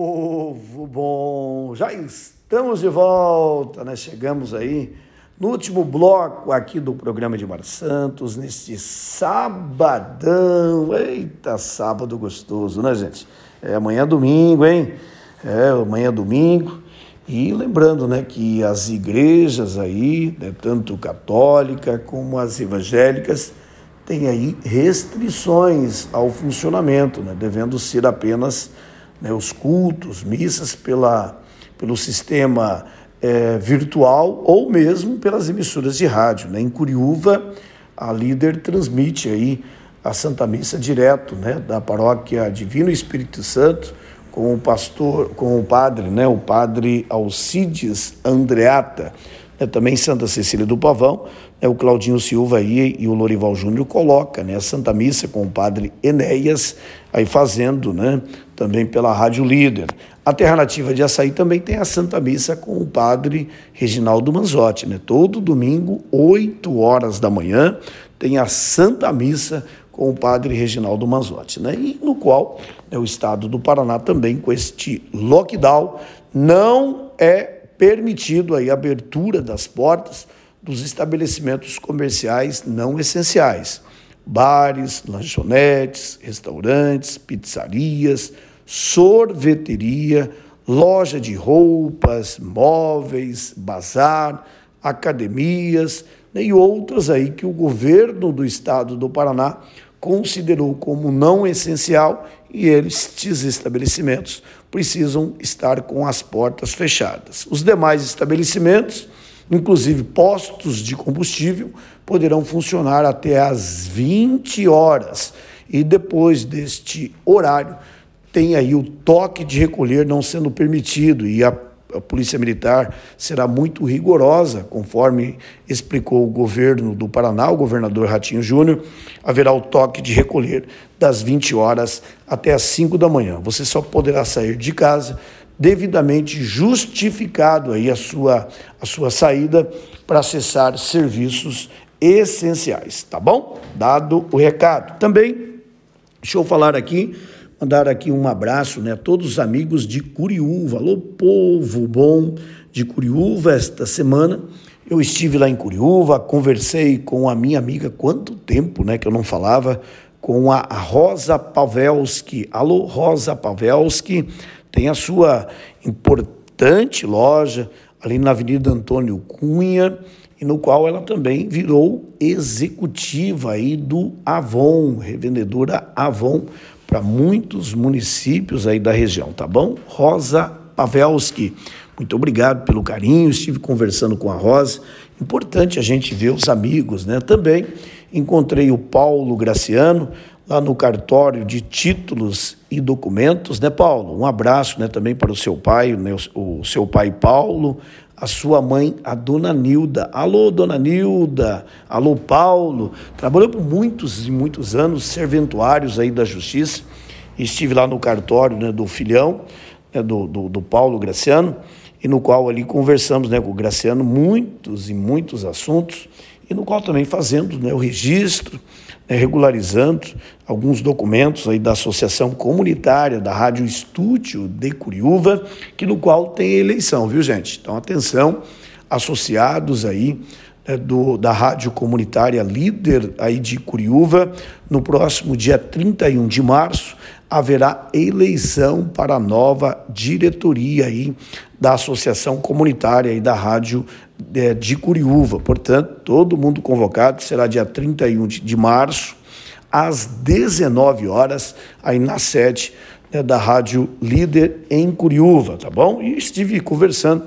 povo bom! Já estamos de volta, né? Chegamos aí no último bloco aqui do programa de Mar Santos, neste sabadão. Eita, sábado gostoso, né, gente? É amanhã é domingo, hein? É, amanhã é domingo. E lembrando, né, que as igrejas aí, né, tanto católica como as evangélicas, têm aí restrições ao funcionamento, né, devendo ser apenas né, os cultos, missas pela, pelo sistema é, virtual ou mesmo pelas emissoras de rádio. Né? Em Curiúva, a líder transmite aí a Santa Missa direto né, da paróquia Divino Espírito Santo com o pastor, com o padre, né, o padre Alcides Andreata, né, também Santa Cecília do Pavão, né, o Claudinho Silva aí e o Lorival Júnior coloca né, a Santa Missa com o padre Enéas, aí fazendo né, também pela Rádio Líder. A Terra Nativa de Açaí também tem a Santa Missa com o padre Reginaldo Manzotti. Né? Todo domingo, 8 horas da manhã, tem a Santa Missa com o padre Reginaldo Manzotti, né? e no qual né, o estado do Paraná também, com este lockdown, não é permitido aí a abertura das portas dos estabelecimentos comerciais não essenciais, bares, lanchonetes, restaurantes, pizzarias, sorveteria, loja de roupas, móveis, bazar, academias né, e outras aí que o governo do estado do Paraná considerou como não essencial e estes estabelecimentos precisam estar com as portas fechadas. Os demais estabelecimentos, inclusive postos de combustível, poderão funcionar até às 20 horas e depois deste horário tem aí o toque de recolher não sendo permitido e a a Polícia Militar será muito rigorosa, conforme explicou o governo do Paraná, o governador Ratinho Júnior, haverá o toque de recolher das 20 horas até as 5 da manhã. Você só poderá sair de casa devidamente justificado aí a sua, a sua saída para acessar serviços essenciais, tá bom? Dado o recado. Também, deixa eu falar aqui Mandar aqui um abraço né, a todos os amigos de Curiúva. Alô, povo bom de Curiúva esta semana. Eu estive lá em Curiúva, conversei com a minha amiga, quanto tempo né, que eu não falava, com a Rosa Pavelski. Alô, Rosa Pavelski, tem a sua importante loja ali na Avenida Antônio Cunha, e no qual ela também virou executiva aí do Avon, revendedora Avon, para muitos municípios aí da região, tá bom? Rosa Pavelski, muito obrigado pelo carinho, estive conversando com a Rosa. Importante a gente ver os amigos, né? Também encontrei o Paulo Graciano lá no cartório de títulos e documentos, né, Paulo? Um abraço, né, também para o seu pai, né, o seu pai Paulo, a sua mãe, a dona Nilda. Alô, dona Nilda. Alô, Paulo. Trabalhou por muitos e muitos anos, serventuários aí da Justiça. Estive lá no cartório né, do filhão, né, do, do, do Paulo Graciano, e no qual ali conversamos né, com o Graciano muitos e muitos assuntos, e no qual também fazendo né, o registro né, regularizando alguns documentos aí da Associação Comunitária da Rádio Estúdio de Curiúva, que no qual tem eleição, viu gente? Então atenção, associados aí né, do, da Rádio Comunitária Líder aí de Curiúva, no próximo dia 31 de março, haverá eleição para a nova diretoria aí da Associação Comunitária e da Rádio é, de Curiúva. Portanto, todo mundo convocado será dia 31 de março, às 19 horas, aí na sede né, da Rádio Líder em Curiúva, tá bom? E estive conversando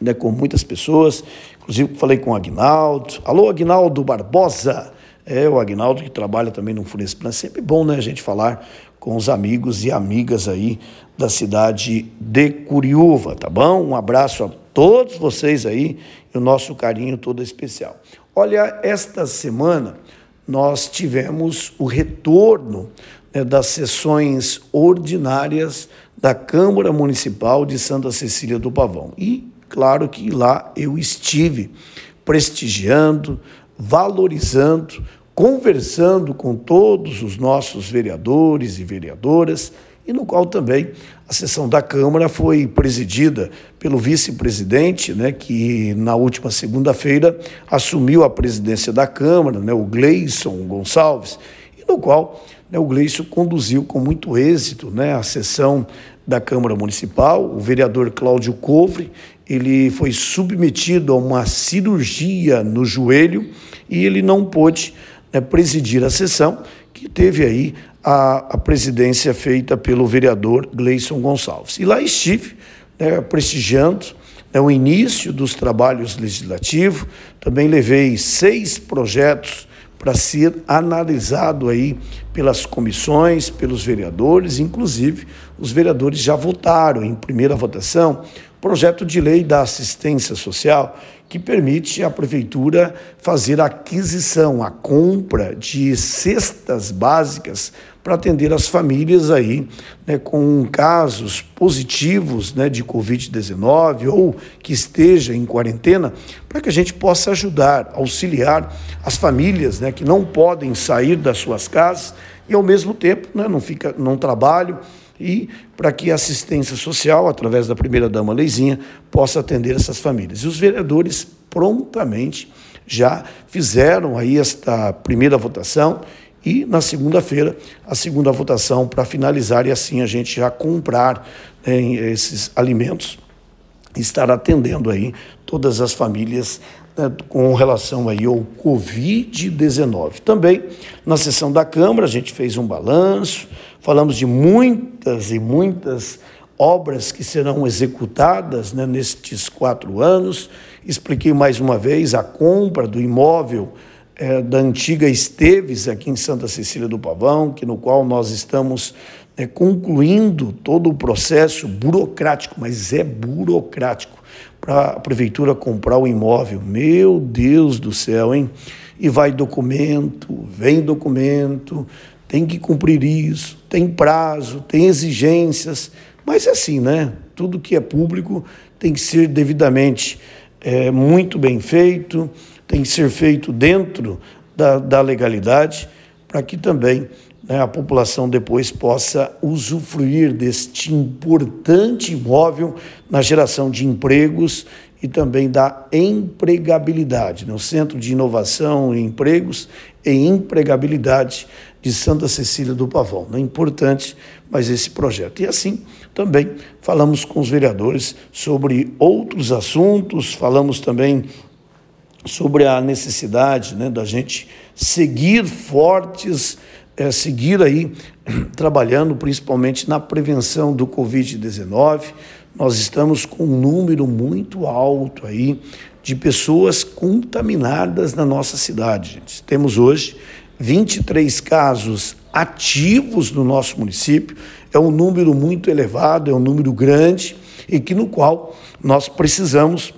né, com muitas pessoas, inclusive falei com o Agnaldo. Alô, Agnaldo Barbosa! É o Agnaldo que trabalha também no Funesplan. Sempre bom, né, a gente falar com os amigos e amigas aí da cidade de Curiúva, tá bom? Um abraço a todos vocês aí e o nosso carinho todo especial. Olha, esta semana nós tivemos o retorno né, das sessões ordinárias da Câmara Municipal de Santa Cecília do Pavão. E, claro que lá eu estive prestigiando, valorizando, conversando com todos os nossos vereadores e vereadoras e no qual também a sessão da Câmara foi presidida pelo vice-presidente, né, que na última segunda-feira assumiu a presidência da Câmara, né, o Gleison Gonçalves, e no qual né, o Gleison conduziu com muito êxito né, a sessão da Câmara Municipal. O vereador Cláudio Covre ele foi submetido a uma cirurgia no joelho e ele não pôde né, presidir a sessão, que teve aí a, a presidência feita pelo vereador Gleison Gonçalves. E lá estive né, prestigiando né, o início dos trabalhos legislativos, também levei seis projetos para ser analisado aí pelas comissões, pelos vereadores, inclusive os vereadores já votaram em primeira votação projeto de lei da assistência social que permite à prefeitura fazer a aquisição, a compra de cestas básicas para atender as famílias aí né, com casos positivos né, de Covid-19 ou que esteja em quarentena, para que a gente possa ajudar, auxiliar as famílias né, que não podem sair das suas casas e ao mesmo tempo né, não fica não trabalho e para que a assistência social, através da primeira-dama Leizinha, possa atender essas famílias. E os vereadores prontamente já fizeram aí esta primeira votação e na segunda-feira a segunda votação para finalizar e assim a gente já comprar né, esses alimentos e estar atendendo aí todas as famílias né, com relação aí ao Covid-19. Também na sessão da Câmara a gente fez um balanço, falamos de muitas e muitas obras que serão executadas né, nestes quatro anos. Expliquei mais uma vez a compra do imóvel é, da antiga Esteves, aqui em Santa Cecília do Pavão, que no qual nós estamos é, concluindo todo o processo burocrático, mas é burocrático, para a prefeitura comprar o imóvel. Meu Deus do céu, hein? E vai documento, vem documento, tem que cumprir isso, tem prazo, tem exigências, mas é assim, né? Tudo que é público tem que ser devidamente é, muito bem feito, tem que ser feito dentro da, da legalidade, para que também né, a população depois possa usufruir deste importante imóvel na geração de empregos e também da empregabilidade. Né? O Centro de Inovação e Empregos e Empregabilidade de Santa Cecília do Pavão. É importante mais esse projeto. E assim também falamos com os vereadores sobre outros assuntos, falamos também sobre a necessidade né, da gente seguir fortes, é, seguir aí trabalhando principalmente na prevenção do Covid-19. Nós estamos com um número muito alto aí de pessoas contaminadas na nossa cidade. Gente. Temos hoje 23 casos ativos no nosso município. É um número muito elevado, é um número grande e que no qual nós precisamos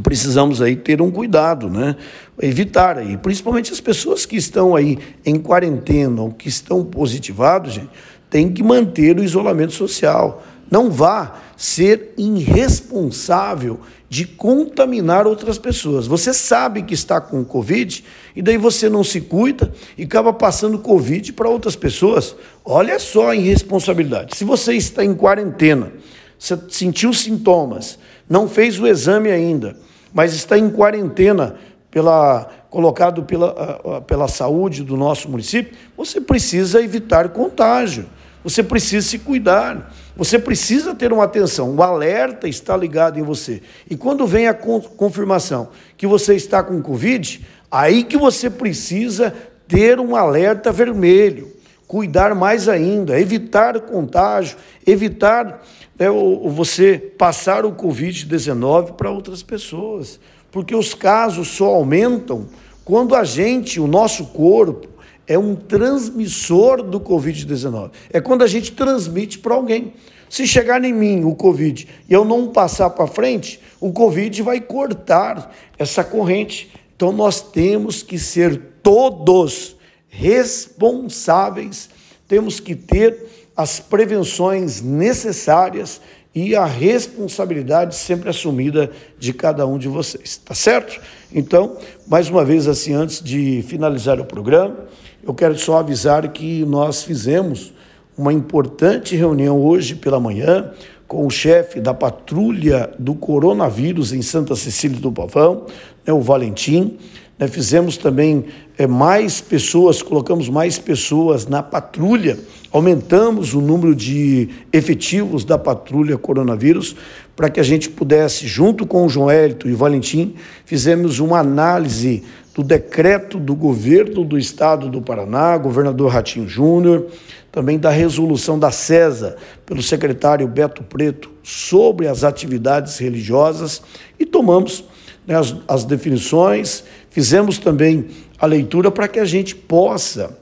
precisamos aí ter um cuidado, né? Evitar aí, principalmente as pessoas que estão aí em quarentena ou que estão positivados, gente, tem que manter o isolamento social. Não vá ser irresponsável de contaminar outras pessoas. Você sabe que está com Covid e daí você não se cuida e acaba passando Covid para outras pessoas. Olha só a irresponsabilidade. Se você está em quarentena, sentiu sintomas, não fez o exame ainda, mas está em quarentena pela, colocado pela, pela saúde do nosso município, você precisa evitar contágio. Você precisa se cuidar. Você precisa ter uma atenção. O alerta está ligado em você. E quando vem a confirmação que você está com Covid, aí que você precisa ter um alerta vermelho. Cuidar mais ainda, evitar contágio, evitar né, o, você passar o Covid-19 para outras pessoas. Porque os casos só aumentam quando a gente, o nosso corpo, é um transmissor do Covid-19. É quando a gente transmite para alguém. Se chegar em mim o Covid e eu não passar para frente, o Covid vai cortar essa corrente. Então nós temos que ser todos responsáveis, temos que ter as prevenções necessárias e a responsabilidade sempre assumida de cada um de vocês, tá certo? Então, mais uma vez assim, antes de finalizar o programa, eu quero só avisar que nós fizemos uma importante reunião hoje pela manhã com o chefe da patrulha do coronavírus em Santa Cecília do Pavão, né, o Valentim. Né, fizemos também é, mais pessoas, colocamos mais pessoas na patrulha, aumentamos o número de efetivos da patrulha coronavírus para que a gente pudesse, junto com o João Hélito e Valentim, fizemos uma análise do decreto do governo do estado do Paraná, governador Ratinho Júnior, também da resolução da CESA pelo secretário Beto Preto sobre as atividades religiosas e tomamos né, as, as definições, fizemos também a leitura para que a gente possa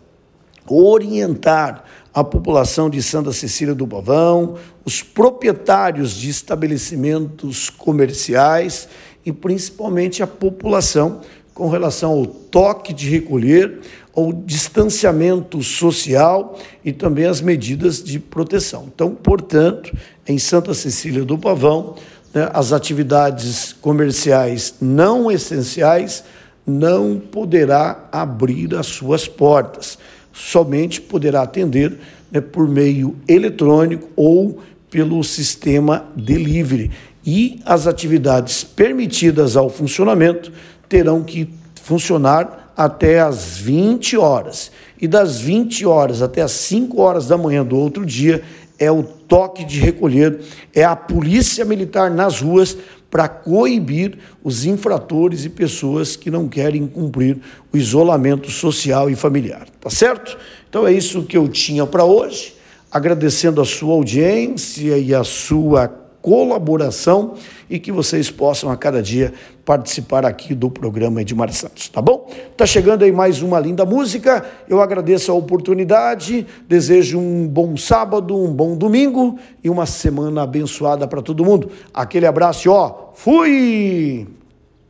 orientar a população de Santa Cecília do Pavão, os proprietários de estabelecimentos comerciais e principalmente a população com relação ao toque de recolher, ao distanciamento social e também as medidas de proteção. Então, portanto, em Santa Cecília do Pavão, né, as atividades comerciais não essenciais não poderá abrir as suas portas, somente poderá atender né, por meio eletrônico ou pelo sistema delivery. E as atividades permitidas ao funcionamento terão que funcionar até às 20 horas. E das 20 horas até às 5 horas da manhã do outro dia é o toque de recolher, é a polícia militar nas ruas para coibir os infratores e pessoas que não querem cumprir o isolamento social e familiar. Tá certo? Então é isso que eu tinha para hoje. Agradecendo a sua audiência e a sua colaboração e que vocês possam a cada dia participar aqui do programa Edmar Santos, tá bom? Tá chegando aí mais uma linda música. Eu agradeço a oportunidade, desejo um bom sábado, um bom domingo e uma semana abençoada para todo mundo. Aquele abraço, ó. Fui!